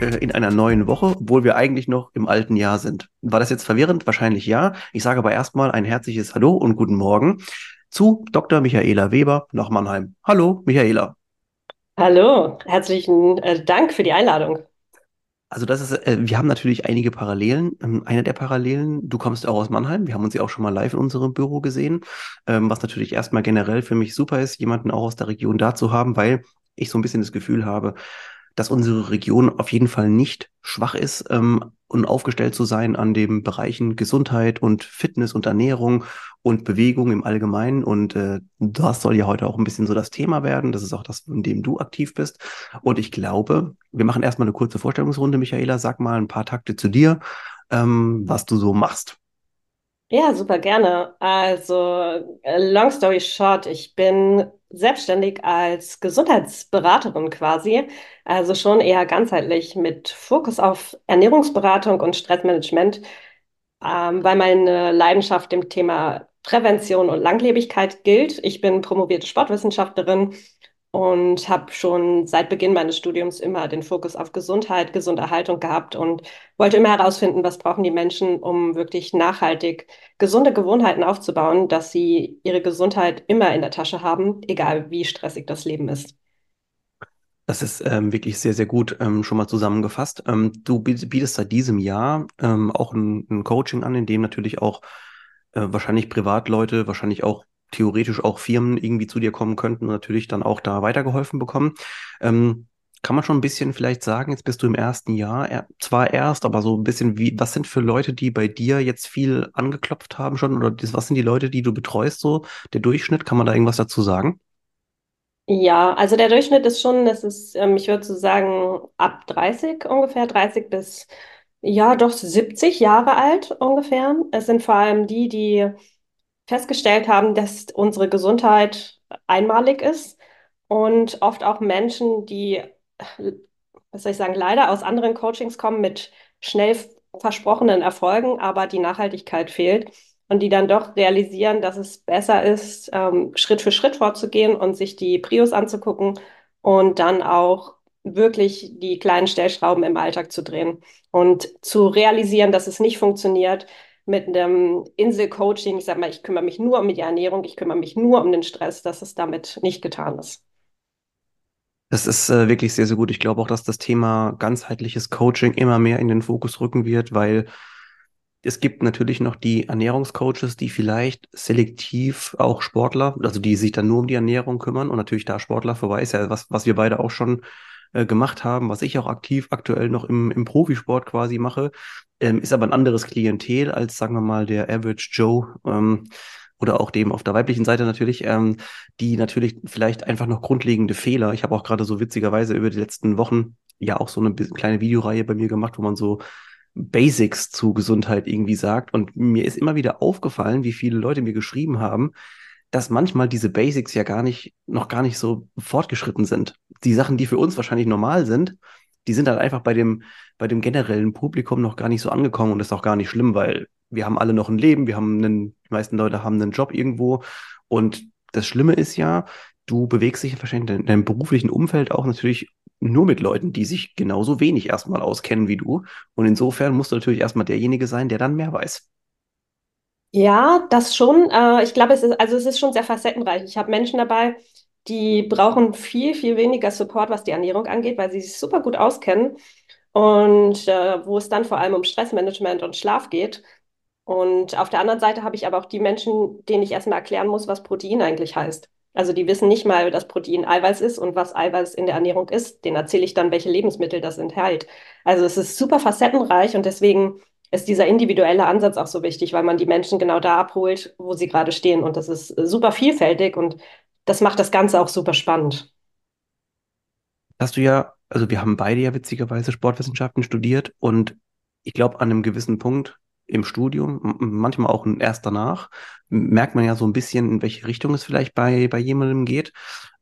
äh, in einer neuen Woche, obwohl wir eigentlich noch im alten Jahr sind. War das jetzt verwirrend? Wahrscheinlich ja. Ich sage aber erstmal ein herzliches Hallo und guten Morgen zu Dr. Michaela Weber nach Mannheim. Hallo, Michaela. Hallo, herzlichen äh, Dank für die Einladung. Also das ist, äh, wir haben natürlich einige Parallelen. Ähm, eine der Parallelen, du kommst auch aus Mannheim. Wir haben uns ja auch schon mal live in unserem Büro gesehen, ähm, was natürlich erstmal generell für mich super ist, jemanden auch aus der Region da zu haben, weil ich so ein bisschen das Gefühl habe, dass unsere Region auf jeden Fall nicht schwach ist ähm, und aufgestellt zu sein an den Bereichen Gesundheit und Fitness und Ernährung und Bewegung im Allgemeinen. Und äh, das soll ja heute auch ein bisschen so das Thema werden. Das ist auch das, in dem du aktiv bist. Und ich glaube, wir machen erstmal eine kurze Vorstellungsrunde. Michaela, sag mal ein paar Takte zu dir, ähm, was du so machst. Ja, super gerne. Also, äh, long story short, ich bin selbstständig als Gesundheitsberaterin quasi, also schon eher ganzheitlich mit Fokus auf Ernährungsberatung und Stressmanagement, ähm, weil meine Leidenschaft dem Thema Prävention und Langlebigkeit gilt. Ich bin promovierte Sportwissenschaftlerin und habe schon seit Beginn meines Studiums immer den Fokus auf Gesundheit, gesunde Erhaltung gehabt und wollte immer herausfinden, was brauchen die Menschen, um wirklich nachhaltig gesunde Gewohnheiten aufzubauen, dass sie ihre Gesundheit immer in der Tasche haben, egal wie stressig das Leben ist. Das ist ähm, wirklich sehr, sehr gut ähm, schon mal zusammengefasst. Ähm, du bietest seit diesem Jahr ähm, auch ein, ein, Coaching an, in dem natürlich auch äh, wahrscheinlich Privatleute, wahrscheinlich auch theoretisch auch Firmen irgendwie zu dir kommen könnten und natürlich dann auch da weitergeholfen bekommen. Ähm, kann man schon ein bisschen vielleicht sagen, jetzt bist du im ersten Jahr, er, zwar erst, aber so ein bisschen wie, was sind für Leute, die bei dir jetzt viel angeklopft haben schon oder das, was sind die Leute, die du betreust, so der Durchschnitt, kann man da irgendwas dazu sagen? Ja, also der Durchschnitt ist schon, das ist, ähm, ich würde so sagen, ab 30 ungefähr, 30 bis, ja, doch 70 Jahre alt ungefähr. Es sind vor allem die, die festgestellt haben, dass unsere Gesundheit einmalig ist und oft auch Menschen, die, was soll ich sagen, leider aus anderen Coachings kommen mit schnell versprochenen Erfolgen, aber die Nachhaltigkeit fehlt und die dann doch realisieren, dass es besser ist, ähm, Schritt für Schritt vorzugehen und sich die Prios anzugucken und dann auch wirklich die kleinen Stellschrauben im Alltag zu drehen und zu realisieren, dass es nicht funktioniert, mit einem Inselcoaching, ich sage mal, ich kümmere mich nur um die Ernährung, ich kümmere mich nur um den Stress, dass es damit nicht getan ist. Das ist äh, wirklich sehr, sehr gut. Ich glaube auch, dass das Thema ganzheitliches Coaching immer mehr in den Fokus rücken wird, weil es gibt natürlich noch die Ernährungscoaches, die vielleicht selektiv auch Sportler, also die sich dann nur um die Ernährung kümmern und natürlich da Sportler vorbei ist ja was, was wir beide auch schon äh, gemacht haben, was ich auch aktiv aktuell noch im, im Profisport quasi mache, ähm, ist aber ein anderes Klientel als, sagen wir mal, der Average Joe. Ähm, oder auch dem auf der weiblichen Seite natürlich, ähm, die natürlich vielleicht einfach noch grundlegende Fehler. Ich habe auch gerade so witzigerweise über die letzten Wochen ja auch so eine kleine Videoreihe bei mir gemacht, wo man so Basics zu Gesundheit irgendwie sagt. Und mir ist immer wieder aufgefallen, wie viele Leute mir geschrieben haben, dass manchmal diese Basics ja gar nicht, noch gar nicht so fortgeschritten sind. Die Sachen, die für uns wahrscheinlich normal sind, die sind halt einfach bei dem, bei dem generellen Publikum noch gar nicht so angekommen und das ist auch gar nicht schlimm, weil wir haben alle noch ein Leben, wir haben einen, die meisten Leute haben einen Job irgendwo und das Schlimme ist ja, du bewegst dich wahrscheinlich in deinem beruflichen Umfeld auch natürlich nur mit Leuten, die sich genauso wenig erstmal auskennen wie du. Und insofern musst du natürlich erstmal derjenige sein, der dann mehr weiß. Ja, das schon. Äh, ich glaube, es ist, also es ist schon sehr facettenreich. Ich habe Menschen dabei, die brauchen viel, viel weniger Support, was die Ernährung angeht, weil sie sich super gut auskennen und äh, wo es dann vor allem um Stressmanagement und Schlaf geht. Und auf der anderen Seite habe ich aber auch die Menschen, denen ich erstmal erklären muss, was Protein eigentlich heißt. Also die wissen nicht mal, dass Protein Eiweiß ist und was Eiweiß in der Ernährung ist. Den erzähle ich dann, welche Lebensmittel das enthält. Also es ist super facettenreich und deswegen ist dieser individuelle Ansatz auch so wichtig, weil man die Menschen genau da abholt, wo sie gerade stehen. Und das ist super vielfältig und das macht das Ganze auch super spannend. Hast du ja, also wir haben beide ja witzigerweise Sportwissenschaften studiert und ich glaube, an einem gewissen Punkt im Studium, manchmal auch erst danach, merkt man ja so ein bisschen, in welche Richtung es vielleicht bei, bei jemandem geht.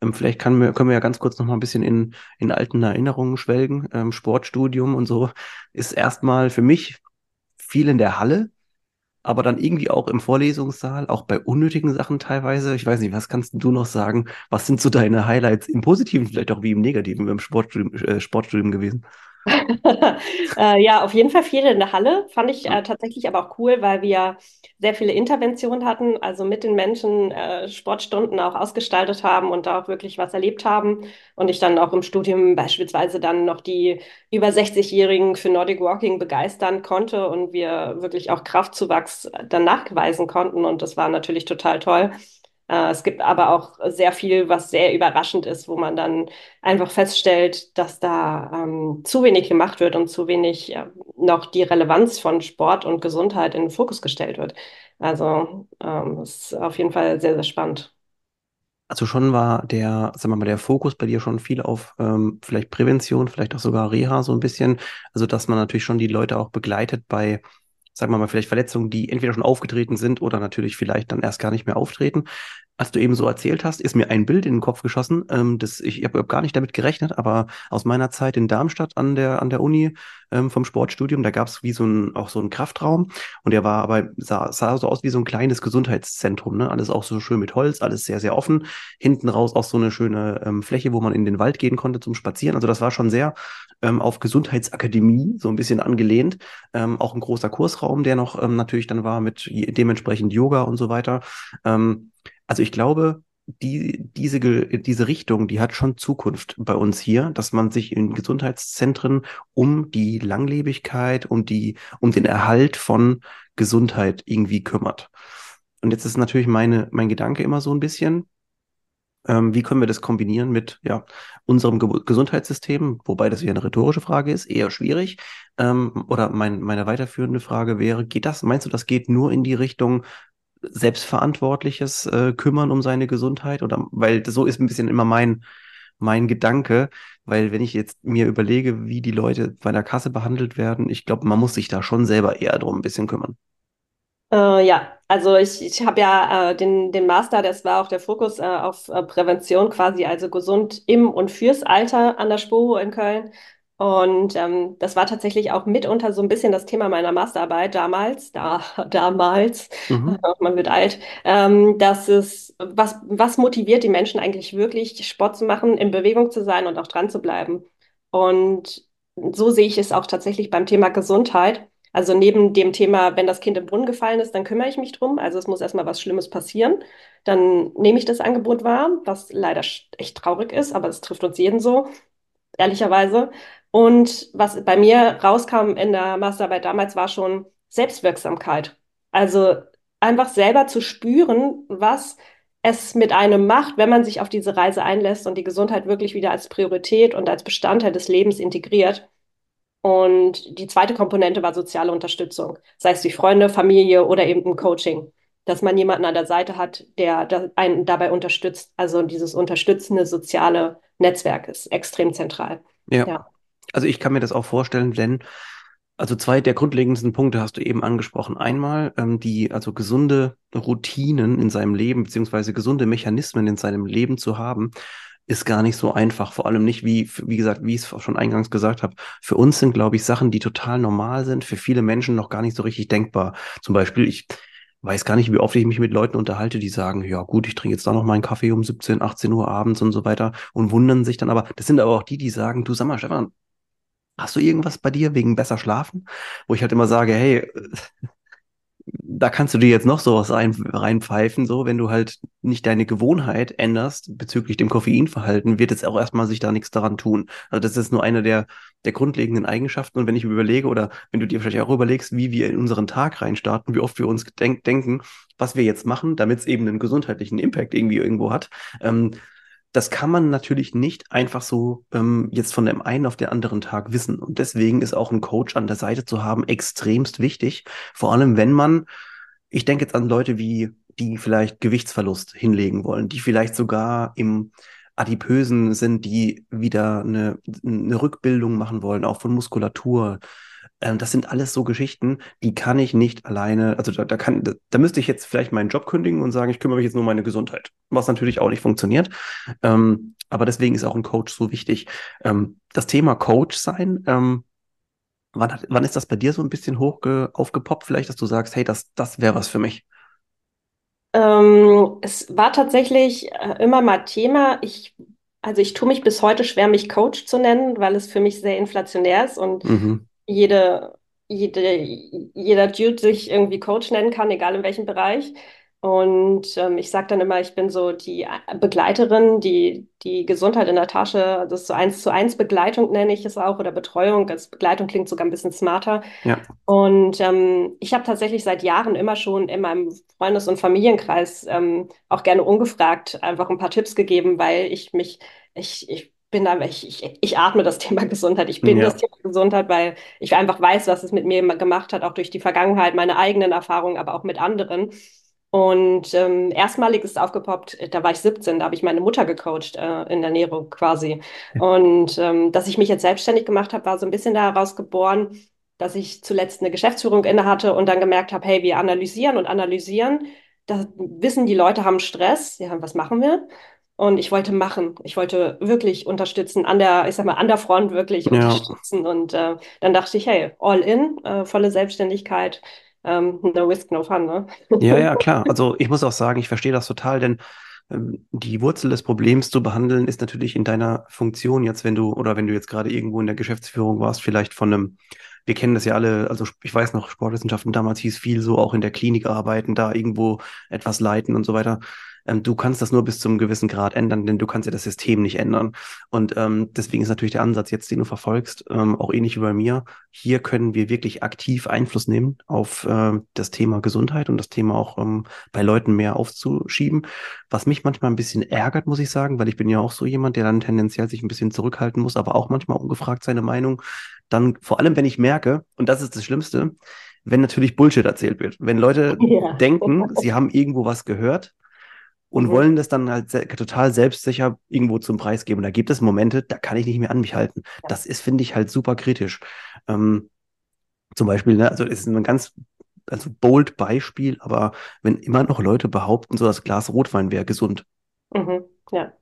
Ähm, vielleicht kann können wir ja ganz kurz noch mal ein bisschen in, in alten Erinnerungen schwelgen. Ähm, Sportstudium und so ist erstmal für mich viel in der Halle, aber dann irgendwie auch im Vorlesungssaal, auch bei unnötigen Sachen teilweise. Ich weiß nicht, was kannst du noch sagen? Was sind so deine Highlights im Positiven, vielleicht auch wie im Negativen im Sportstudium, äh, Sportstudium gewesen? äh, ja, auf jeden Fall viel in der Halle. Fand ich äh, tatsächlich aber auch cool, weil wir sehr viele Interventionen hatten, also mit den Menschen äh, Sportstunden auch ausgestaltet haben und da auch wirklich was erlebt haben. Und ich dann auch im Studium beispielsweise dann noch die über 60-Jährigen für Nordic Walking begeistern konnte und wir wirklich auch Kraftzuwachs dann nachweisen konnten. Und das war natürlich total toll. Äh, es gibt aber auch sehr viel, was sehr überraschend ist, wo man dann einfach feststellt, dass da ähm, zu wenig gemacht wird und zu wenig äh, noch die Relevanz von Sport und Gesundheit in den Fokus gestellt wird. Also ähm, ist auf jeden Fall sehr, sehr spannend. Also schon war der, sagen wir mal, der Fokus bei dir schon viel auf ähm, vielleicht Prävention, vielleicht auch sogar Reha so ein bisschen. Also dass man natürlich schon die Leute auch begleitet bei sagen wir mal, vielleicht Verletzungen, die entweder schon aufgetreten sind oder natürlich vielleicht dann erst gar nicht mehr auftreten. Als du eben so erzählt hast, ist mir ein Bild in den Kopf geschossen. Ähm, das, ich habe gar nicht damit gerechnet, aber aus meiner Zeit in Darmstadt an der, an der Uni ähm, vom Sportstudium, da gab es wie so ein, auch so einen Kraftraum und der war aber, sah, sah so aus wie so ein kleines Gesundheitszentrum. Ne? Alles auch so schön mit Holz, alles sehr, sehr offen. Hinten raus auch so eine schöne ähm, Fläche, wo man in den Wald gehen konnte zum Spazieren. Also das war schon sehr ähm, auf Gesundheitsakademie so ein bisschen angelehnt. Ähm, auch ein großer Kursraum, der noch ähm, natürlich dann war mit dementsprechend Yoga und so weiter. Ähm, also ich glaube, die, diese, diese Richtung, die hat schon Zukunft bei uns hier, dass man sich in Gesundheitszentren um die Langlebigkeit, um die, um den Erhalt von Gesundheit irgendwie kümmert. Und jetzt ist natürlich meine, mein Gedanke immer so ein bisschen, ähm, wie können wir das kombinieren mit ja, unserem Ge Gesundheitssystem? Wobei das ja eine rhetorische Frage ist, eher schwierig. Ähm, oder mein, meine weiterführende Frage wäre, geht das, meinst du, das geht nur in die Richtung selbstverantwortliches äh, Kümmern um seine Gesundheit? Oder weil so ist ein bisschen immer mein, mein Gedanke, weil wenn ich jetzt mir überlege, wie die Leute bei der Kasse behandelt werden, ich glaube, man muss sich da schon selber eher drum ein bisschen kümmern. Äh, ja, also ich, ich habe ja äh, den, den Master, das war auch der Fokus äh, auf äh, Prävention quasi, also gesund im und fürs Alter an der SPOHO in Köln. Und ähm, das war tatsächlich auch mitunter so ein bisschen das Thema meiner Masterarbeit damals, da, damals, Mhm. man wird alt, ähm, dass es, was, was motiviert die Menschen eigentlich wirklich, Sport zu machen, in Bewegung zu sein und auch dran zu bleiben. Und so sehe ich es auch tatsächlich beim Thema Gesundheit. Also neben dem Thema, wenn das Kind im Brunnen gefallen ist, dann kümmere ich mich drum. Also es muss erstmal was Schlimmes passieren. Dann nehme ich das Angebot wahr, was leider echt traurig ist, aber es trifft uns jeden so, ehrlicherweise. Und was bei mir rauskam in der Masterarbeit damals, war schon Selbstwirksamkeit. Also einfach selber zu spüren, was es mit einem macht, wenn man sich auf diese Reise einlässt und die Gesundheit wirklich wieder als Priorität und als Bestandteil des Lebens integriert. Und die zweite Komponente war soziale Unterstützung, sei es durch Freunde, Familie oder eben ein Coaching, dass man jemanden an der Seite hat, der einen dabei unterstützt. Also dieses unterstützende soziale Netzwerk ist extrem zentral. Ja. Ja. Also ich kann mir das auch vorstellen, denn also zwei der grundlegendsten Punkte hast du eben angesprochen. Einmal ähm, die also gesunde Routinen in seinem Leben beziehungsweise gesunde Mechanismen in seinem Leben zu haben, ist gar nicht so einfach. Vor allem nicht, wie, wie gesagt, wie ich es schon eingangs gesagt habe. Für uns sind, glaube ich, Sachen, die total normal sind, für viele Menschen noch gar nicht so richtig denkbar. Zum Beispiel, ich weiß gar nicht, wie oft ich mich mit Leuten unterhalte, die sagen, ja gut, ich trinke jetzt da noch meinen Kaffee um 17, 18 Uhr abends und so weiter und wundern sich dann aber. Das sind aber auch die, die sagen, du sag mal, Stefan, hast du irgendwas bei dir wegen besser schlafen? Wo ich halt immer sage, hey, da kannst du dir jetzt noch sowas rein, reinpfeifen, so, wenn du halt nicht deine Gewohnheit änderst bezüglich dem Koffeinverhalten, wird jetzt auch erstmal sich da nichts daran tun. Also das ist nur eine der, der grundlegenden Eigenschaften. Und wenn ich überlege, oder wenn du dir vielleicht auch überlegst, wie wir in unseren Tag reinstarten, wie oft wir uns denk denken, was wir jetzt machen, damit es eben einen gesundheitlichen Impact irgendwie irgendwo hat, ähm, das kann man natürlich nicht einfach so ähm, jetzt von dem einen auf den anderen Tag wissen. Und deswegen ist auch ein Coach an der Seite zu haben extremst wichtig. Vor allem, wenn man, ich denke jetzt an Leute wie, die vielleicht Gewichtsverlust hinlegen wollen, die vielleicht sogar im Adipösen sind, die wieder eine, eine Rückbildung machen wollen, auch von Muskulatur, Ähm, das sind alles so Geschichten, die kann ich nicht alleine, also da, da kann, da, da, müsste ich jetzt vielleicht meinen Job kündigen und sagen, ich kümmere mich jetzt nur um meine Gesundheit, was natürlich auch nicht funktioniert. Ähm, aber deswegen ist auch ein Coach so wichtig. Ähm, das Thema Coach sein, ähm, wann, hat, wann ist das bei dir so ein bisschen hoch aufgepoppt, vielleicht, dass du sagst, hey, das, das wäre was für mich? Ähm, es war tatsächlich äh, immer mal Thema. Ich, also ich tue mich bis heute schwer, mich Coach zu nennen, weil es für mich sehr inflationär ist und mhm. Jede, jede, jeder Dude sich irgendwie Coach nennen kann, egal in welchem Bereich. Und ähm, ich sage dann immer, ich bin so die Begleiterin, die die Gesundheit in der Tasche, das ist so eins zu eins Begleitung nenne ich es auch oder Betreuung. Als Begleitung klingt sogar ein bisschen smarter. Ja. Und ähm, ich habe tatsächlich seit Jahren immer schon in meinem Freundes- und Familienkreis ähm, auch gerne ungefragt einfach ein paar Tipps gegeben, weil ich mich, ich, ich bin da, ich, ich, ich atme das Thema Gesundheit. Ich bin ja. das Thema Gesundheit, weil ich einfach weiß, was es mit mir gemacht hat, auch durch die Vergangenheit, meine eigenen Erfahrungen, aber auch mit anderen. Und ähm, erstmalig ist aufgepoppt, da war ich 17, da habe ich meine Mutter gecoacht äh, in der Nero quasi. Und ähm, dass ich mich jetzt selbstständig gemacht habe, war so ein bisschen daraus geboren, dass ich zuletzt eine Geschäftsführung inne hatte und dann gemerkt habe, hey, wir analysieren und analysieren. Da wissen die Leute haben Stress. Ja, was machen wir? Und ich wollte machen. Ich wollte wirklich unterstützen, an der, ich sag mal, an der Front wirklich ja. unterstützen. Und äh, dann dachte ich, hey, all in, äh, volle Selbstständigkeit ähm, no risk, no fun, ne? Ja, ja, klar. Also ich muss auch sagen, ich verstehe das total, denn ähm, die Wurzel des Problems zu behandeln ist natürlich in deiner Funktion jetzt, wenn du oder wenn du jetzt gerade irgendwo in der Geschäftsführung warst, vielleicht von einem, wir kennen das ja alle, also ich weiß noch, Sportwissenschaften damals hieß viel so auch in der Klinik arbeiten, da irgendwo etwas leiten und so weiter. Ähm, du kannst das nur bis zum gewissen Grad ändern, denn du kannst ja das System nicht ändern. Und ähm, deswegen ist natürlich der Ansatz jetzt, den du verfolgst, ähm, auch ähnlich wie bei mir. Hier können wir wirklich aktiv Einfluss nehmen auf äh, das Thema Gesundheit und das Thema auch ähm, bei Leuten mehr aufzuschieben. Was mich manchmal ein bisschen ärgert, muss ich sagen, weil ich bin ja auch so jemand, der dann tendenziell sich ein bisschen zurückhalten muss, aber auch manchmal ungefragt seine Meinung. Dann vor allem, wenn ich merke, und das ist das Schlimmste, wenn natürlich Bullshit erzählt wird. Wenn Leute ja. denken, sie haben irgendwo was gehört und mhm. wollen das dann halt se total selbstsicher irgendwo zum Preis geben. Und da gibt es Momente, da kann ich nicht mehr an mich halten. Ja. Das ist, finde ich, halt super kritisch. Ähm, zum Beispiel, ne, also ist ein ganz also bold Beispiel, aber wenn immer noch Leute behaupten, so das Glas Rotwein wäre gesund. Mhm. Ja.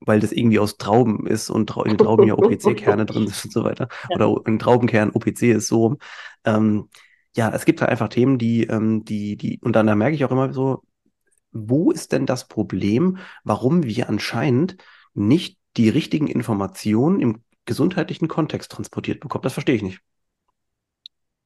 Weil das irgendwie aus Trauben ist und in den Trauben ja OPC-Kerne drin sind und so weiter. Ja. Oder in Traubenkern OPC ist so. Ähm, ja, es gibt halt einfach Themen, die, ähm, die, die, und dann da merke ich auch immer so, wo ist denn das Problem, warum wir anscheinend nicht die richtigen Informationen im gesundheitlichen Kontext transportiert bekommen? Das verstehe ich nicht.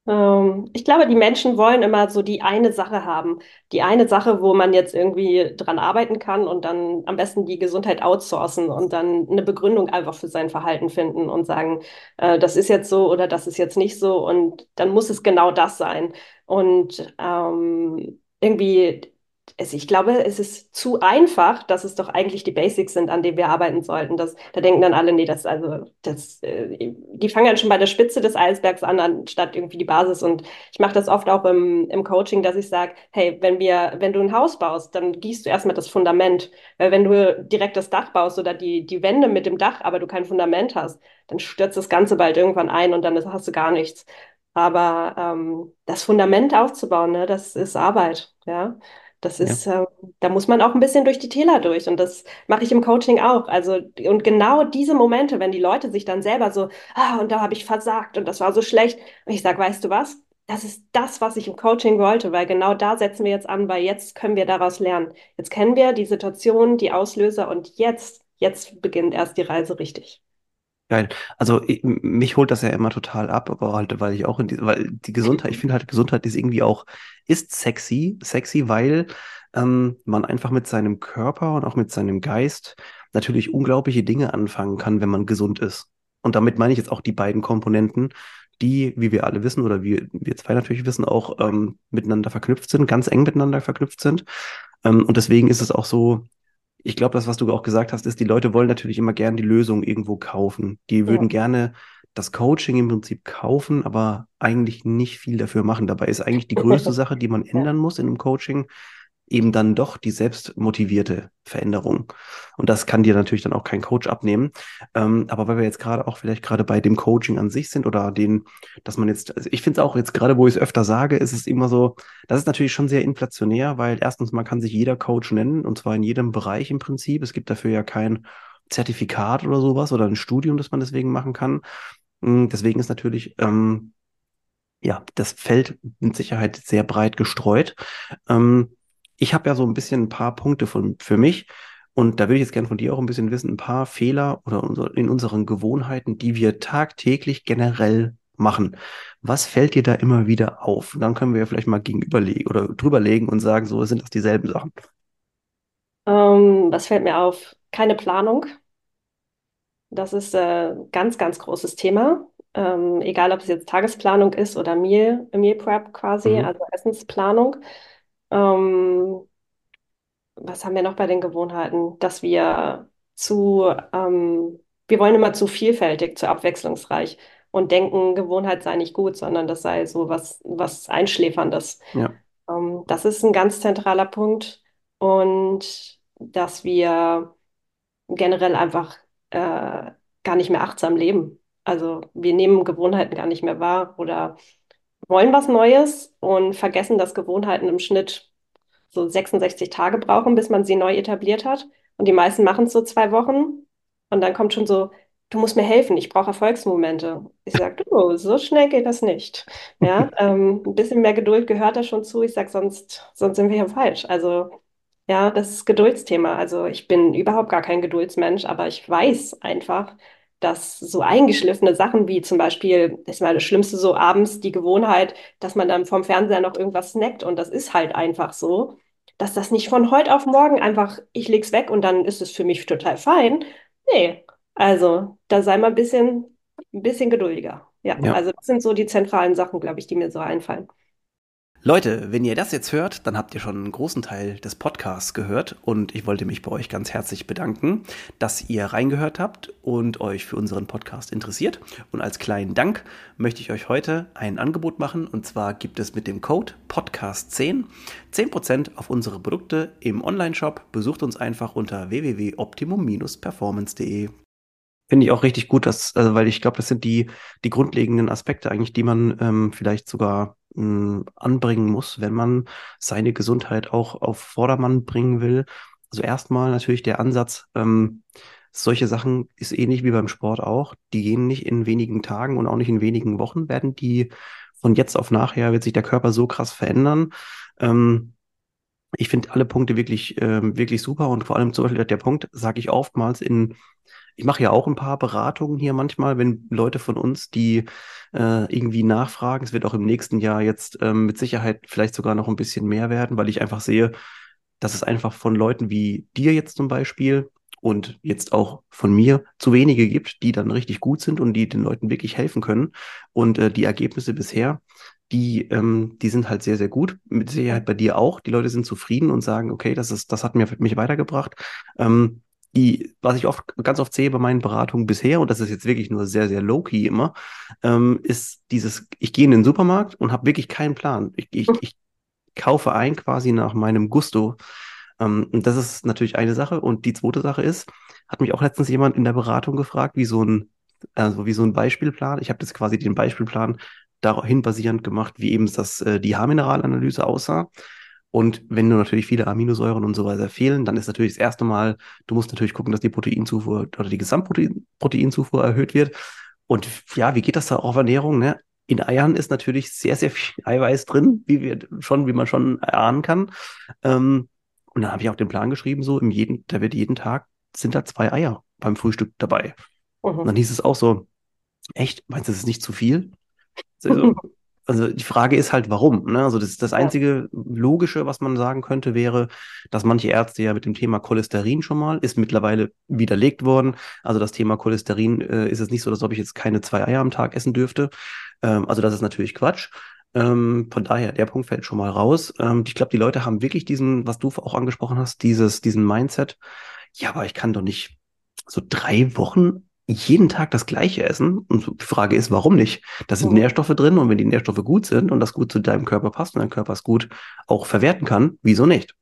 Ähm, ich glaube, die Menschen wollen immer so die eine Sache haben. Die eine Sache, wo man jetzt irgendwie dran arbeiten kann und dann am besten die Gesundheit outsourcen und dann eine Begründung einfach für sein Verhalten finden und sagen, äh, das ist jetzt so oder das ist jetzt nicht so und dann muss es genau das sein. Und ähm, irgendwie es, ich glaube, es ist zu einfach, dass es doch eigentlich die Basics sind, an denen wir arbeiten sollten. Das, da denken dann alle, nee, das, also, das, äh, die fangen dann schon bei der Spitze des Eisbergs an, anstatt irgendwie die Basis. Und ich mache das oft auch im, im Coaching, dass ich sage, hey, wenn wir, wenn du ein Haus baust, dann gießt du erstmal das Fundament. Weil wenn du direkt das Dach baust oder die, die Wände mit dem Dach, aber du kein Fundament hast, dann stürzt das Ganze bald irgendwann ein und dann hast du gar nichts. Aber ähm, das Fundament aufzubauen, ne, das ist Arbeit, ja. Das ist, ja. äh, da muss man auch ein bisschen durch die Täler durch. Und das mache ich im Coaching auch. Also, und genau diese Momente, wenn die Leute sich dann selber so, ah, und da habe ich versagt und das war so schlecht. Und ich sage, weißt du was? Das ist das, was ich im Coaching wollte, weil genau da setzen wir jetzt an, weil jetzt können wir daraus lernen. Jetzt kennen wir die Situation, die Auslöser und jetzt, jetzt beginnt erst die Reise richtig. Geil. Also ich, mich holt das ja immer total ab, aber halt, weil ich auch in die, weil die Gesundheit, ich finde halt Gesundheit ist irgendwie auch, ist sexy, sexy, weil ähm, man einfach mit seinem Körper und auch mit seinem Geist natürlich unglaubliche Dinge anfangen kann, wenn man gesund ist. Und damit meine ich jetzt auch die beiden Komponenten, die, wie wir alle wissen, oder wie wir zwei natürlich wissen, auch ähm, miteinander verknüpft sind, ganz eng miteinander verknüpft sind. Ähm, und deswegen ist es auch so, ich glaube, das, was du auch gesagt hast, ist, die Leute wollen natürlich immer gerne die Lösung irgendwo kaufen. Die würden ja. gerne das Coaching im Prinzip kaufen, aber eigentlich nicht viel dafür machen. Dabei ist eigentlich die größte Sache, die man ändern muss in einem Coaching, eben dann doch die selbstmotivierte Veränderung. Und das kann dir natürlich dann auch kein Coach abnehmen. Ähm, aber weil wir jetzt gerade auch vielleicht gerade bei dem Coaching an sich sind oder den, dass man jetzt, also ich finde es auch jetzt gerade, wo ich es öfter sage, ist es immer so, das ist natürlich schon sehr inflationär, weil erstens, man kann sich jeder Coach nennen und zwar in jedem Bereich im Prinzip. Es gibt dafür ja kein Zertifikat oder sowas oder ein Studium, das man deswegen machen kann. Hm, deswegen ist natürlich, ähm, ja, das Feld mit Sicherheit sehr breit gestreut. Ähm, ich habe ja so ein bisschen ein paar Punkte von, für mich. Und da würde ich jetzt gerne von dir auch ein bisschen wissen, ein paar Fehler oder unser, in unseren Gewohnheiten, die wir tagtäglich generell machen. Was fällt dir da immer wieder auf? Und dann können wir ja vielleicht mal gegenüberlegen oder drüberlegen und sagen, so sind das dieselben Sachen. Ähm, was fällt mir auf? Keine Planung. Das ist äh, ganz, ganz großes Thema. Ähm, egal, ob es jetzt Tagesplanung ist oder Meal, Meal Prep quasi, Mhm. also Essensplanung. Ähm, was haben wir noch bei den Gewohnheiten? Dass wir zu, ähm, wir wollen immer zu vielfältig, zu abwechslungsreich und denken, Gewohnheit sei nicht gut, sondern das sei so was, was Einschläferndes. Ja, Ähm, das ist ein ganz zentraler Punkt. Und dass wir generell einfach äh, gar nicht mehr achtsam leben. Also wir nehmen Gewohnheiten gar nicht mehr wahr oder wollen was Neues und vergessen, dass Gewohnheiten im Schnitt so 66 Tage brauchen, bis man sie neu etabliert hat. Und die meisten machen es so zwei Wochen. Und dann kommt schon so, du musst mir helfen, ich brauche Erfolgsmomente. Ich sage, du, so schnell geht das nicht. Ja, ähm, ein bisschen mehr Geduld gehört da schon zu. Ich sage, sonst, sonst sind wir hier falsch. Also ja, das ist Geduldsthema. Also ich bin überhaupt gar kein Geduldsmensch, aber ich weiß einfach, dass so eingeschliffene Sachen wie zum Beispiel, das ist mal das Schlimmste so abends die Gewohnheit, dass man dann vom Fernseher noch irgendwas snackt und das ist halt einfach so, dass das nicht von heute auf morgen einfach, ich leg's weg und dann ist es für mich total fein. Nee, also da sei mal ein bisschen, ein bisschen geduldiger. Ja, ja. also das sind so die zentralen Sachen, glaube ich, die mir so einfallen. Leute, wenn ihr das jetzt hört, dann habt ihr schon einen großen Teil des Podcasts gehört und ich wollte mich bei euch ganz herzlich bedanken, dass ihr reingehört habt und euch für unseren Podcast interessiert. Und als kleinen Dank möchte ich euch heute ein Angebot machen und zwar gibt es mit dem Code Podcast10 10% auf unsere Produkte im Online-Shop. Besucht uns einfach unter www.optimum-performance.de. Finde ich auch richtig gut, dass, also, weil ich glaube, das sind die, die grundlegenden Aspekte eigentlich, die man ähm, vielleicht sogar anbringen muss, wenn man seine Gesundheit auch auf Vordermann bringen will. Also erstmal natürlich der Ansatz, ähm, solche Sachen ist ähnlich wie beim Sport auch. Die gehen nicht in wenigen Tagen und auch nicht in wenigen Wochen, werden die von jetzt auf nachher wird sich der Körper so krass verändern. Ähm, ich finde alle Punkte wirklich, ähm, wirklich super und vor allem zum Beispiel der Punkt, sage ich oftmals in ich mache ja auch ein paar Beratungen hier manchmal, wenn Leute von uns, die äh, irgendwie nachfragen. Es wird auch im nächsten Jahr jetzt ähm, mit Sicherheit vielleicht sogar noch ein bisschen mehr werden, weil ich einfach sehe, dass es einfach von Leuten wie dir jetzt zum Beispiel und jetzt auch von mir zu wenige gibt, die dann richtig gut sind und die den Leuten wirklich helfen können. Und äh, die Ergebnisse bisher, die, ähm, die sind halt sehr, sehr gut. Mit Sicherheit bei dir auch. Die Leute sind zufrieden und sagen, okay, das ist, das hat mir, mich weitergebracht. Ähm, die, was ich oft, ganz oft sehe bei meinen Beratungen bisher, und das ist jetzt wirklich nur sehr, sehr low-key immer, ähm, ist dieses, ich gehe in den Supermarkt und habe wirklich keinen Plan. Ich, ich, ich kaufe ein quasi nach meinem Gusto. Ähm, und das ist natürlich eine Sache. Und die zweite Sache ist, hat mich auch letztens jemand in der Beratung gefragt, wie so ein, also wie so ein Beispielplan. Ich habe jetzt quasi den Beispielplan daraufhin basierend gemacht, wie eben das, äh, die Haarmineralanalyse aussah. Und wenn du natürlich viele Aminosäuren und so weiter fehlen, dann ist natürlich das erste Mal, du musst natürlich gucken, dass die Proteinzufuhr oder die Gesamtproteinzufuhr erhöht wird. Und ja, wie geht das da auf Ernährung? Ne? In Eiern ist natürlich sehr, sehr viel Eiweiß drin, wie wir schon, wie man schon erahnen kann. Ähm, und dann habe ich auch den Plan geschrieben, so im jeden, da wird jeden Tag sind da zwei Eier beim Frühstück dabei. Und dann Mhm. hieß es auch so, echt, meinst du, das ist nicht zu viel? Also, also die Frage ist halt, warum? Ne? Also das, das einzige Logische, was man sagen könnte, wäre, dass manche Ärzte ja mit dem Thema Cholesterin schon mal, ist mittlerweile widerlegt worden. Also das Thema Cholesterin äh, ist es nicht so, als ob ich jetzt keine zwei Eier am Tag essen dürfte. Ähm, also das ist natürlich Quatsch. Ähm, von daher, der Punkt fällt schon mal raus. Ähm, ich glaube, die Leute haben wirklich diesen, was du auch angesprochen hast, dieses, diesen Mindset. Ja, aber ich kann doch nicht so drei Wochen jeden Tag das Gleiche essen. Und die Frage ist, warum nicht? Da sind. Nährstoffe drin und wenn die Nährstoffe gut sind und das gut zu deinem Körper passt und dein Körper es gut auch verwerten kann, wieso nicht?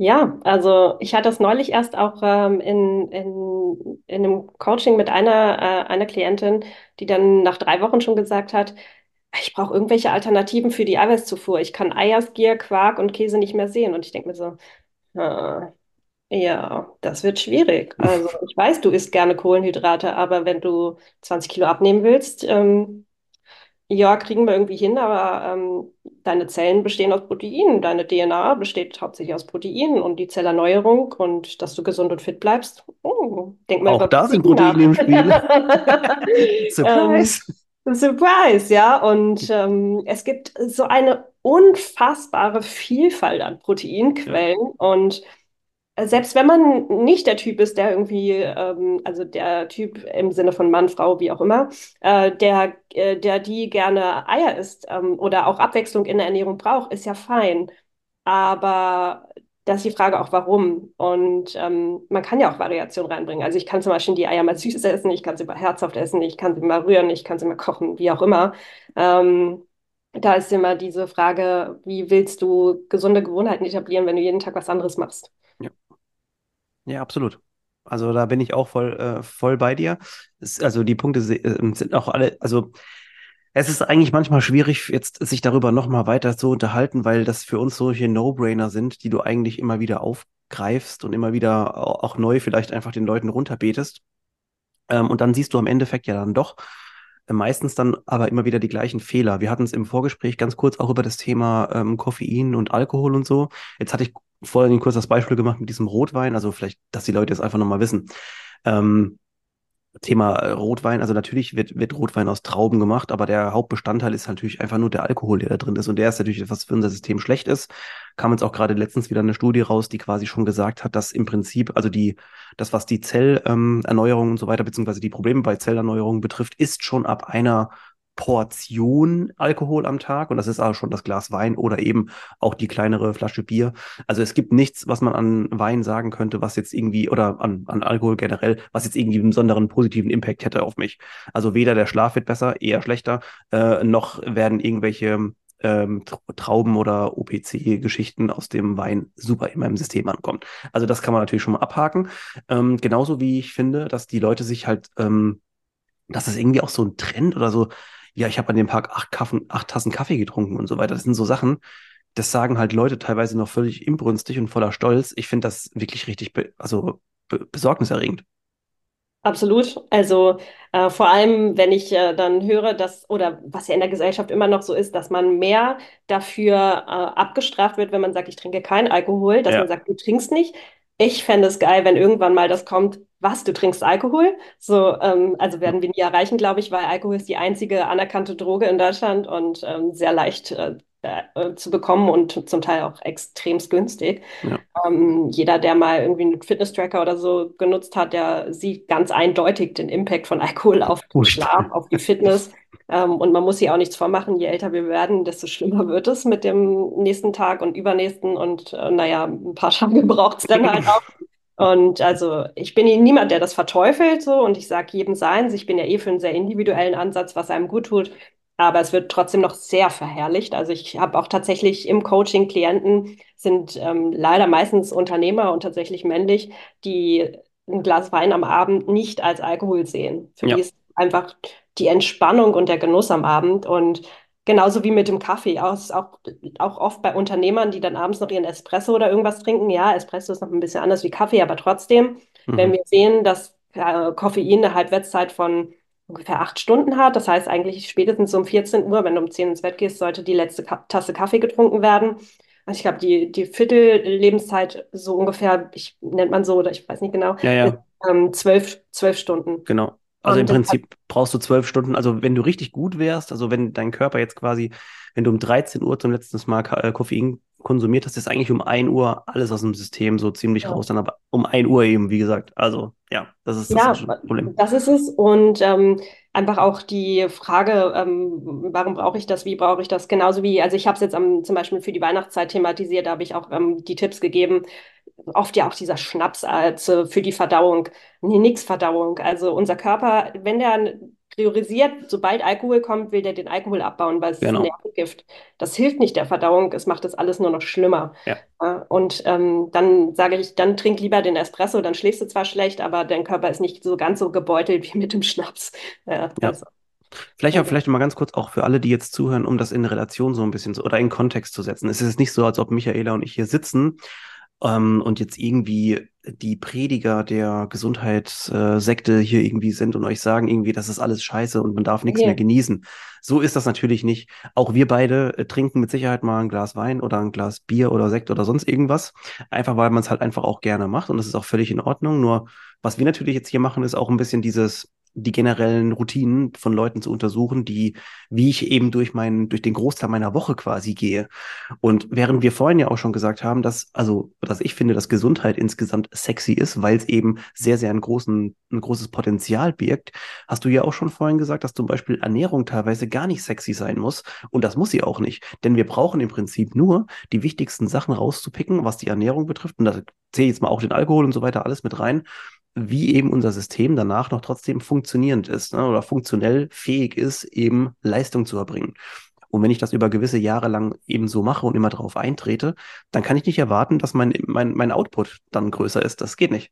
Ja, also ich hatte das neulich erst auch ähm, in, in, in einem Coaching mit einer, äh, einer Klientin, die dann nach drei Wochen schon gesagt hat, ich brauche irgendwelche Alternativen für die Eiweißzufuhr. Ich kann Eier, Skier, Quark und Käse nicht mehr sehen. Und ich denke mir so, ah, ja, das wird schwierig. Also ich weiß, du isst gerne Kohlenhydrate, aber wenn du 20 Kilo abnehmen willst, ähm, ja, kriegen wir irgendwie hin, aber ähm, deine Zellen bestehen aus Proteinen, deine DNA besteht hauptsächlich aus Proteinen und die Zellerneuerung und dass du gesund und fit bleibst. Oh, denk mal Auch da sind Protein Proteine im Spiel. Ähm, Surprise. Surprise, ja. Und ähm, es gibt so eine unfassbare Vielfalt an Ja. Proteinquellen und selbst wenn man nicht der Typ ist, der irgendwie, ähm, also der Typ im Sinne von Mann, Frau, wie auch immer, äh, der, äh, der die gerne Eier isst ähm, oder auch Abwechslung in der Ernährung braucht, ist ja fein. Aber da ist die Frage auch, warum. Und ähm, man kann ja auch Variation reinbringen. Also ich kann zum Beispiel die Eier mal süß essen, ich kann sie mal herzhaft essen, ich kann sie mal rühren, ich kann sie mal kochen, wie auch immer. Ähm, da ist immer diese Frage, wie willst du gesunde Gewohnheiten etablieren, wenn du jeden Tag was anderes machst? Ja. Ja, absolut. Also da bin ich auch voll, äh, voll bei dir. Es, also die Punkte äh, sind auch alle, also es ist eigentlich manchmal schwierig, jetzt sich darüber nochmal weiter zu unterhalten, weil das für uns solche No-Brainer sind, die du eigentlich immer wieder aufgreifst und immer wieder au- auch neu vielleicht einfach den Leuten runterbetest. Ähm, und dann siehst du am Endeffekt ja dann doch meistens dann aber immer wieder die gleichen Fehler. Wir hatten es im Vorgespräch ganz kurz auch über das Thema ähm, Koffein und Alkohol und so. Jetzt hatte ich vorhin kurz das Beispiel gemacht mit diesem Rotwein, also vielleicht, dass die Leute es einfach nochmal wissen. Ähm, Thema äh, Rotwein, also natürlich wird, wird Rotwein aus Trauben gemacht, aber der Hauptbestandteil ist natürlich einfach nur der Alkohol, der da drin ist. Und der ist natürlich etwas, was für unser System schlecht ist. Kam jetzt auch gerade letztens wieder eine Studie raus, die quasi schon gesagt hat, dass im Prinzip, also die, das, was die Zellerneuerung Erneuerung und so weiter, beziehungsweise die Probleme bei Zellerneuerung betrifft, ist schon ab einer Portion Alkohol am Tag. Und das ist auch schon das Glas Wein oder eben auch die kleinere Flasche Bier. Also es gibt nichts, was man an Wein sagen könnte, was jetzt irgendwie, oder an, an Alkohol generell, was jetzt irgendwie einen besonderen positiven Impact hätte auf mich. Also weder der Schlaf wird besser, eher schlechter, äh, noch werden irgendwelche ähm, Trauben oder OPC-Geschichten aus dem Wein super in meinem System ankommen. Also das kann man natürlich schon mal abhaken. Ähm, genauso wie ich finde, dass die Leute sich halt, ähm, dass das irgendwie auch so ein Trenn oder so, ja, ich habe an dem Tag acht, Kaffen, acht Tassen Kaffee getrunken und so weiter. Das sind so Sachen, das sagen halt Leute teilweise noch völlig inbrünstig und voller Stolz. Ich finde das wirklich richtig, be also be besorgniserregend. Absolut. Also äh, vor allem, wenn ich äh, dann höre, dass, oder was ja in der Gesellschaft immer noch so ist, dass man mehr dafür äh, abgestraft wird, wenn man sagt, ich trinke keinen Alkohol, dass man Ja, sagt, du trinkst nicht. Ich fände es geil, wenn irgendwann mal das kommt, was, du trinkst Alkohol? So, ähm, also werden wir nie erreichen, glaube ich, weil Alkohol ist die einzige anerkannte Droge in Deutschland und ähm, sehr leicht äh, äh, zu bekommen und zum Teil auch extremst günstig. ja. Ähm, jeder, der mal irgendwie einen Fitness-Tracker oder so genutzt hat, der sieht ganz eindeutig den Impact von Alkohol auf den Schlaf, auf die Fitness. Ähm, und man muss sich auch nichts vormachen. Je älter wir werden, desto schlimmer wird es mit dem nächsten Tag und übernächsten. Und äh, naja, ein paar Tage braucht es dann halt auch. Und also ich bin niemand, der das verteufelt so und ich sage jedem seins. Ich bin ja eh für einen sehr individuellen Ansatz, was einem gut tut. Aber es wird trotzdem noch sehr verherrlicht. Also ich habe auch tatsächlich im Coaching Klienten, sind ähm, leider meistens Unternehmer und tatsächlich männlich, die ein Glas Wein am Abend nicht als Alkohol sehen. Für die Ja, ist einfach die Entspannung und der Genuss am Abend. Und genauso wie mit dem Kaffee, auch, auch, auch oft bei Unternehmern, die dann abends noch ihren Espresso oder irgendwas trinken. Ja, Espresso ist noch ein bisschen anders wie Kaffee, aber trotzdem, wenn mhm. wir sehen, dass äh, Koffein eine Halbwertszeit von ungefähr acht Stunden hat. Das heißt eigentlich spätestens um 14 Uhr, wenn du um 10 ins Bett gehst, sollte die letzte Ka Tasse Kaffee getrunken werden. Also ich glaube, die, die Viertellebenszeit so ungefähr, ich nennt man so, oder ich weiß nicht genau, Ja, ist ja, ähm, zwölf, zwölf Stunden. genau. Also im Und deshalb, Prinzip brauchst du zwölf Stunden. Also wenn du richtig gut wärst, also wenn dein Körper jetzt quasi, wenn du um 13 Uhr zum letzten Mal äh, Koffein konsumiert hast, ist eigentlich um ein Uhr alles aus dem System so ziemlich ja. raus. Dann aber um ein Uhr eben, wie gesagt. Also ja, das ist das Ja, ein Problem. das ist es. Und ähm, einfach auch die Frage, ähm, warum brauche ich das, wie brauche ich das? Genauso wie, also ich habe es jetzt am, zum Beispiel für die Weihnachtszeit thematisiert, da habe ich auch ähm, die Tipps gegeben. Oft ja auch dieser Schnaps als äh, für die Verdauung. Nee, nix Verdauung. Also unser Körper, wenn der priorisiert, sobald Alkohol kommt, will der den Alkohol abbauen, weil es ist ein Genau. Nervengift. Das hilft nicht der Verdauung, es macht das alles nur noch schlimmer. Ja. Und ähm, dann sage ich, dann trink lieber den Espresso, dann schläfst du zwar schlecht, aber dein Körper ist nicht so ganz so gebeutelt wie mit dem Schnaps. Ja, Ja. also, Vielleicht, auch, vielleicht mal ganz kurz auch für alle, die jetzt zuhören, um das in Relation so ein bisschen so, oder in Kontext zu setzen. Es ist nicht so, als ob Michaela und ich hier sitzen ähm, und jetzt irgendwie die Prediger der Gesundheitssekte hier irgendwie sind und euch sagen irgendwie, das ist alles scheiße und man darf nichts mehr Nee. genießen. So ist das natürlich nicht. Auch wir beide äh, trinken mit Sicherheit mal ein Glas Wein oder ein Glas Bier oder Sekt oder sonst irgendwas. Einfach weil man es halt einfach auch gerne macht und das ist auch völlig in Ordnung. Nur was wir natürlich jetzt hier machen, ist auch ein bisschen dieses die generellen Routinen von Leuten zu untersuchen, die, wie ich eben durch meinen, durch den Großteil meiner Woche quasi gehe. Und während wir vorhin ja auch schon gesagt haben, dass, also, dass ich finde, dass Gesundheit insgesamt sexy ist, weil es eben sehr, sehr einen großen, ein großes Potenzial birgt, hast du ja auch schon vorhin gesagt, dass zum Beispiel Ernährung teilweise gar nicht sexy sein muss. Und das muss sie auch nicht. Denn wir brauchen im Prinzip nur die wichtigsten Sachen rauszupicken, was die Ernährung betrifft. Und da zähle ich jetzt mal auch den Alkohol und so weiter alles mit rein wie eben unser System danach noch trotzdem funktionierend ist ne, oder funktionell fähig ist, eben Leistung zu erbringen. Und wenn ich das über gewisse Jahre lang eben so mache und immer darauf eintrete, dann kann ich nicht erwarten, dass mein, mein, mein Output dann größer ist. Das geht nicht.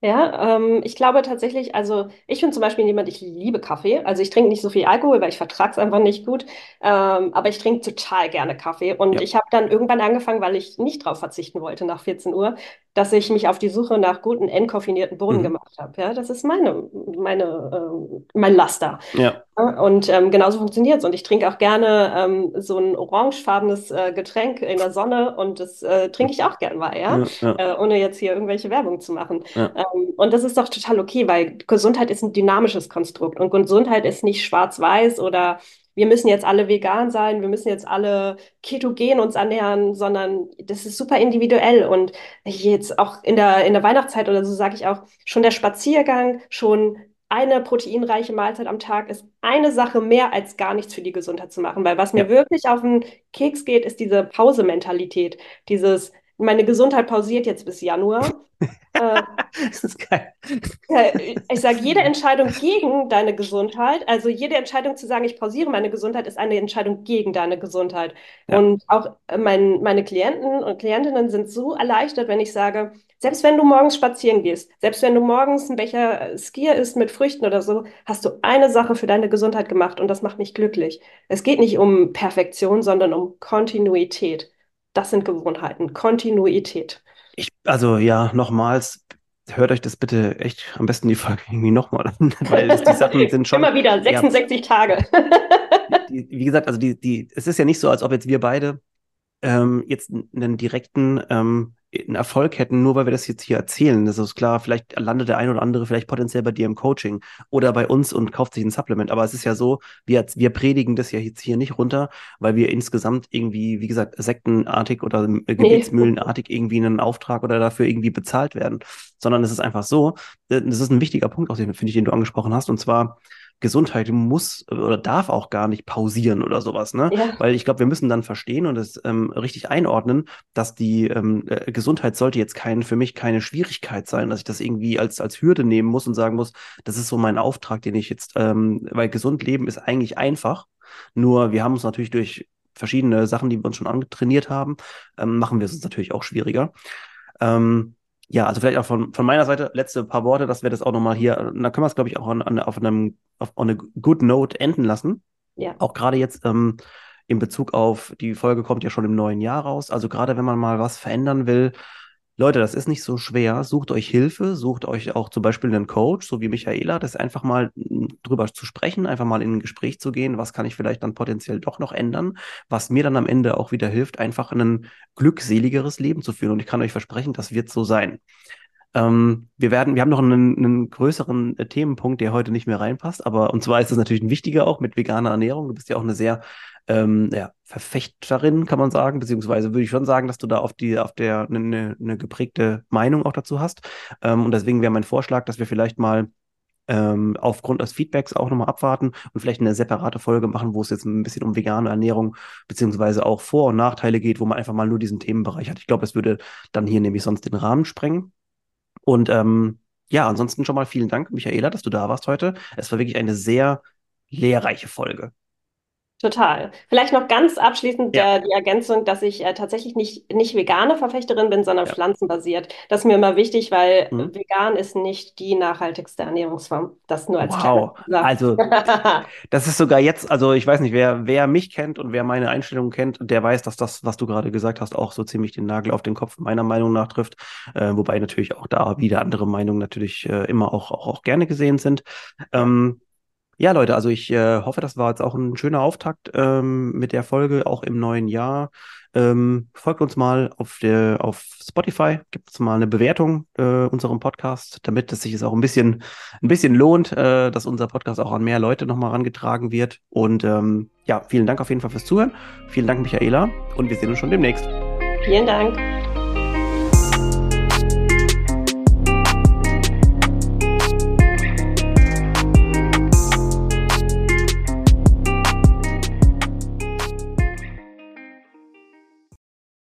Ja, ähm, ich glaube tatsächlich, also ich bin zum Beispiel jemand, ich liebe Kaffee. Also ich trinke nicht so viel Alkohol, weil ich vertrage es einfach nicht gut. Ähm, aber ich trinke total gerne Kaffee. Und Ja. ich habe dann irgendwann angefangen, weil ich nicht drauf verzichten wollte nach 14 Uhr, dass ich mich auf die Suche nach guten entkoffinierten Bohnen Mhm. gemacht habe. Ja, das ist meine, meine, ähm, mein Laster. Ja, Ja, Und ähm, genauso funktioniert es. Und ich trinke auch gerne ähm, so ein orangefarbenes äh, Getränk in der Sonne und das äh, trinke ich auch gern mal, ja, ja, ja, äh, ohne jetzt hier irgendwelche Werbung zu machen. Ähm, und das ist doch total okay, weil Gesundheit ist ein dynamisches Konstrukt und Gesundheit ist nicht schwarz-weiß oder wir müssen jetzt alle vegan sein, wir müssen jetzt alle ketogen uns ernähren, sondern das ist super individuell. Und jetzt auch in der, in der Weihnachtszeit oder so sage ich auch, schon der Spaziergang, schon eine proteinreiche Mahlzeit am Tag ist eine Sache mehr als gar nichts für die Gesundheit zu machen. Weil was mir Ja. wirklich auf den Keks geht, ist diese Pause-Mentalität. Dieses, meine Gesundheit pausiert jetzt bis Januar. Äh, Das ist geil. ich sage, jede Entscheidung gegen deine Gesundheit, also jede Entscheidung zu sagen, ich pausiere meine Gesundheit, ist eine Entscheidung gegen deine Gesundheit. Ja. Und auch äh, mein, meine Klienten und Klientinnen sind so erleichtert, wenn ich sage, selbst wenn du morgens spazieren gehst, selbst wenn du morgens ein Becher Skier isst mit Früchten oder so, hast du eine Sache für deine Gesundheit gemacht und das macht mich glücklich. Es geht nicht um Perfektion, sondern um Kontinuität. Das sind Gewohnheiten, Kontinuität. Ich, also ja, nochmals, hört euch das bitte echt am besten die Folge irgendwie nochmal an, weil das, die Sachen sind schon. Immer wieder Ja, 66 Tage. die, wie gesagt, also die, die, es ist ja nicht so, als ob jetzt wir beide ähm, jetzt einen direkten ähm, einen Erfolg hätten, nur weil wir das jetzt hier erzählen. Das ist klar, vielleicht landet der ein oder andere vielleicht potenziell bei dir im Coaching oder bei uns und kauft sich ein Supplement. Aber es ist ja so, wir, wir predigen das ja jetzt hier nicht runter, weil wir insgesamt irgendwie, wie gesagt, sektenartig oder äh, gebetsmühlenartig irgendwie einen Auftrag oder dafür irgendwie bezahlt werden, sondern es ist einfach so, äh, das ist ein wichtiger Punkt, auch den finde ich, den du angesprochen hast, und zwar Gesundheit muss oder darf auch gar nicht pausieren oder sowas, ne? Ja. Weil ich glaube, wir müssen dann verstehen und es ähm, richtig einordnen, dass die ähm, äh, Gesundheit sollte jetzt kein, für mich keine Schwierigkeit sein, dass ich das irgendwie als, als Hürde nehmen muss und sagen muss, das ist so mein Auftrag, den ich jetzt, ähm, weil gesund leben ist eigentlich einfach. Nur wir haben uns natürlich durch verschiedene Sachen, die wir uns schon angetrainiert haben, ähm, machen wir es uns natürlich auch schwieriger. Ähm, ja, also vielleicht auch von, von meiner Seite letzte paar Worte, dass wir das auch nochmal hier, da können wir es, glaube ich, auch an, an, auf einem, auf a good note enden lassen. Ja. Auch gerade jetzt ähm, in Bezug auf, die Folge kommt ja schon im neuen Jahr raus. Also gerade wenn man mal was verändern will, Leute, das ist nicht so schwer. Sucht euch Hilfe, sucht euch auch zum Beispiel einen Coach, so wie Michaela, das einfach mal m, drüber zu sprechen, einfach mal in ein Gespräch zu gehen, was kann ich vielleicht dann potenziell doch noch ändern, was mir dann am Ende auch wieder hilft, einfach ein glückseligeres Leben zu führen. Und ich kann euch versprechen, das wird so sein. Ähm, wir werden, wir haben noch einen, einen größeren äh, Themenpunkt, der heute nicht mehr reinpasst, aber und zwar ist es natürlich ein wichtiger auch mit veganer Ernährung. Du bist ja auch eine sehr ähm, ja, Verfechterin, kann man sagen, beziehungsweise würde ich schon sagen, dass du da auf die, auf der eine, eine, eine geprägte Meinung auch dazu hast. Ähm, und deswegen wäre mein Vorschlag, dass wir vielleicht mal ähm, aufgrund des Feedbacks auch nochmal abwarten und vielleicht eine separate Folge machen, wo es jetzt ein bisschen um vegane Ernährung beziehungsweise auch Vor- und Nachteile geht, wo man einfach mal nur diesen Themenbereich hat. Ich glaube, es würde dann hier nämlich sonst den Rahmen sprengen. Und ähm, ja, ansonsten schon mal vielen Dank, Michaela, dass du da warst heute. Es war wirklich eine sehr lehrreiche Folge. Total. Vielleicht noch ganz abschließend ja. äh, die Ergänzung, dass ich äh, tatsächlich nicht, nicht vegane Verfechterin bin, sondern ja. pflanzenbasiert. Das ist mir immer wichtig, weil mhm. vegan ist nicht die nachhaltigste Ernährungsform. Das nur als Wow. Also das ist sogar jetzt, also ich weiß nicht, wer, wer mich kennt und wer meine Einstellungen kennt, der weiß, dass das, was du gerade gesagt hast, auch so ziemlich den Nagel auf den Kopf meiner Meinung nach trifft. Äh, wobei natürlich auch da wieder andere Meinungen natürlich äh, immer auch, auch, auch gerne gesehen sind. Ähm, ja, Leute, also ich äh, hoffe, das war jetzt auch ein schöner Auftakt ähm, mit der Folge, auch im neuen Jahr. Ähm, folgt uns mal auf, der, auf Spotify, gibt uns mal eine Bewertung äh, unserem Podcast, damit es sich es auch ein bisschen, ein bisschen lohnt, äh, dass unser Podcast auch an mehr Leute nochmal herangetragen wird. Und ähm, ja, vielen Dank auf jeden Fall fürs Zuhören. Vielen Dank, Michaela. Und wir sehen uns schon demnächst. Vielen Dank.